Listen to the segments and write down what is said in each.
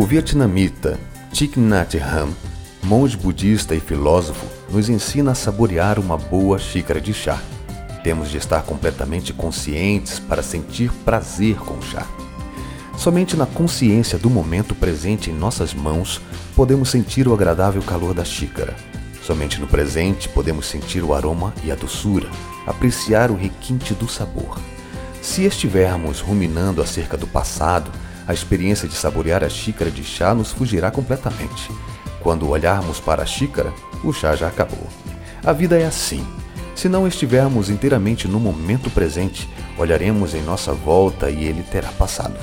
vietnamita Thich Nhat Hanh, monge budista e filósofo, nos ensina a saborear uma boa xícara de chá. Temos de estar completamente conscientes para sentir prazer com o chá. Somente na consciência do momento presente em nossas mãos podemos sentir o agradável calor da xícara. Somente no presente podemos sentir o aroma e a doçura, apreciar o requinte do sabor. Se estivermos ruminando acerca do passado, a experiência de saborear a xícara de chá nos fugirá completamente. Quando olharmos para a xícara, o chá já acabou. A vida é assim. Se não estivermos inteiramente no momento presente, olharemos em nossa volta e ele terá passado.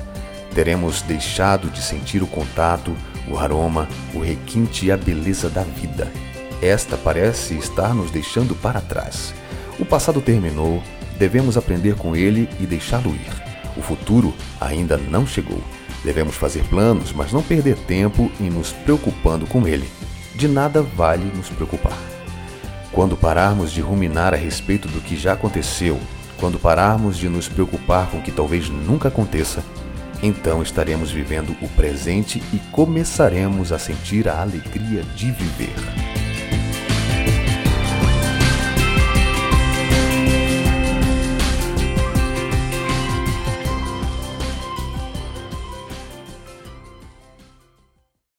Teremos deixado de sentir o contato, o aroma, o requinte e a beleza da vida. Esta parece estar nos deixando para trás. O passado terminou, devemos aprender com ele e deixá-lo ir. O futuro ainda não chegou. Devemos fazer planos, mas não perder tempo em nos preocupando com ele. De nada vale nos preocupar. Quando pararmos de ruminar a respeito do que já aconteceu, quando pararmos de nos preocupar com o que talvez nunca aconteça, então estaremos vivendo o presente e começaremos a sentir a alegria de viver.